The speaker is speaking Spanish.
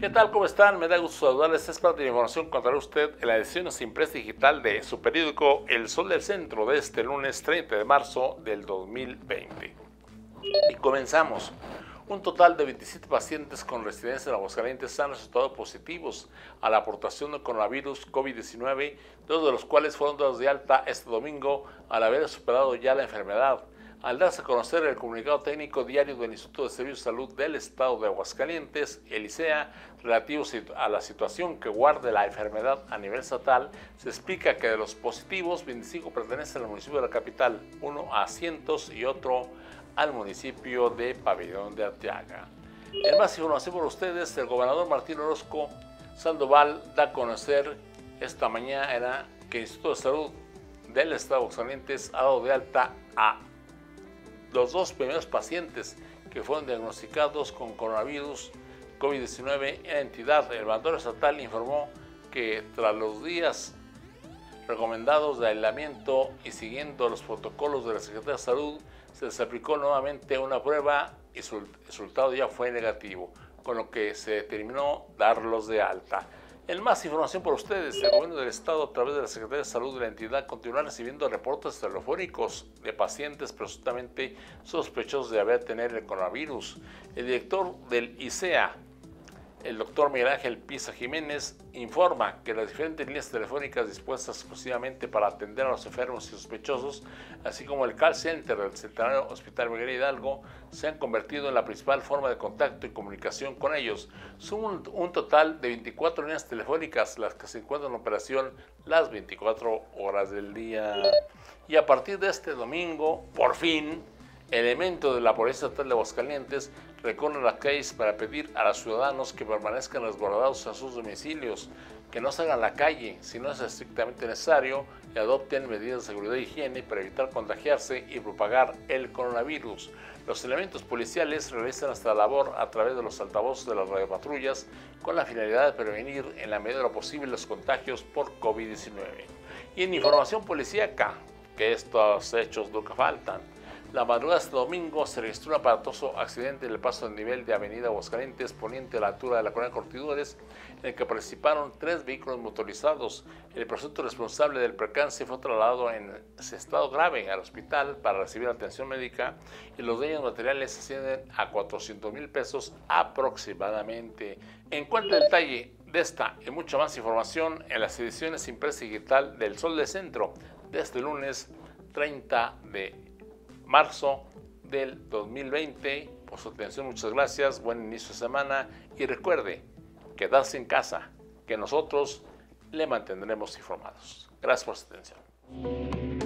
¿Qué tal? ¿Cómo están? Me da gusto saludarles. Es parte de la información que contará usted en la edición impresa digital de su periódico El Sol del Centro de este lunes 30 de marzo del 2020. Y comenzamos. Un total de 27 pacientes con residencia en Aguascalientes han resultado positivos a la aportación de coronavirus COVID-19, dos de los cuales fueron dados de alta este domingo al haber superado ya la enfermedad. Al darse a conocer el comunicado técnico diario del Instituto de Servicios de Salud del Estado de Aguascalientes, el ICEA, relativo a la situación que guarde la enfermedad a nivel estatal, se explica que de los positivos, 25 pertenecen al municipio de la capital, uno a Cientos y otro al municipio de Pabellón de Arteaga. En más información por ustedes, el gobernador Martín Orozco Sandoval da a conocer esta mañana que el Instituto de Salud del Estado de Aguascalientes ha dado de alta a los dos primeros pacientes que fueron diagnosticados con coronavirus COVID-19 en la entidad. El mandador estatal informó que tras los días recomendados de aislamiento y siguiendo los protocolos de la Secretaría de Salud, se les aplicó nuevamente una prueba y su resultado ya fue negativo, con lo que se determinó darlos de alta. En más información por ustedes, el gobierno del estado a través de la Secretaría de Salud de la entidad continúa recibiendo reportes telefónicos de pacientes presuntamente sospechosos de haber tenido el coronavirus. El director del ICEA, el doctor Miguel Ángel Pisa Jiménez informa que las diferentes líneas telefónicas dispuestas exclusivamente para atender a los enfermos y sospechosos, así como el call center del Centenario Hospital Miguel Hidalgo, se han convertido en la principal forma de contacto y comunicación con ellos. Son un, un total de 24 líneas telefónicas las que se encuentran en operación las 24 horas del día. Y a partir de este domingo, por fin, elementos de la Policía Estatal de Aguascalientes recorren las calles para pedir a los ciudadanos que permanezcan resguardados en sus domicilios, que no salgan a la calle si no es estrictamente necesario y adopten medidas de seguridad e higiene para evitar contagiarse y propagar el coronavirus. Los elementos policiales realizan esta labor a través de los altavoces de las radiopatrullas con la finalidad de prevenir en la medida de posible los contagios por COVID-19. Y en información policíaca, que estos hechos nunca faltan. La madrugada de este domingo se registró un aparatoso accidente en el paso del nivel de Avenida Aguascalientes, poniente a la altura de la colonia Cortidores, en el que participaron tres vehículos motorizados. El presunto responsable del percance fue trasladado en estado grave al hospital para recibir atención médica y los daños materiales ascienden a 400 mil pesos aproximadamente. En cuanto al detalle de esta y mucha más información en las ediciones impresa digital del Sol de Centro de este lunes 30 de marzo del 2020. Por su atención, muchas gracias, buen inicio de semana y recuerde, quedarse en casa, que nosotros le mantendremos informados. Gracias por su atención.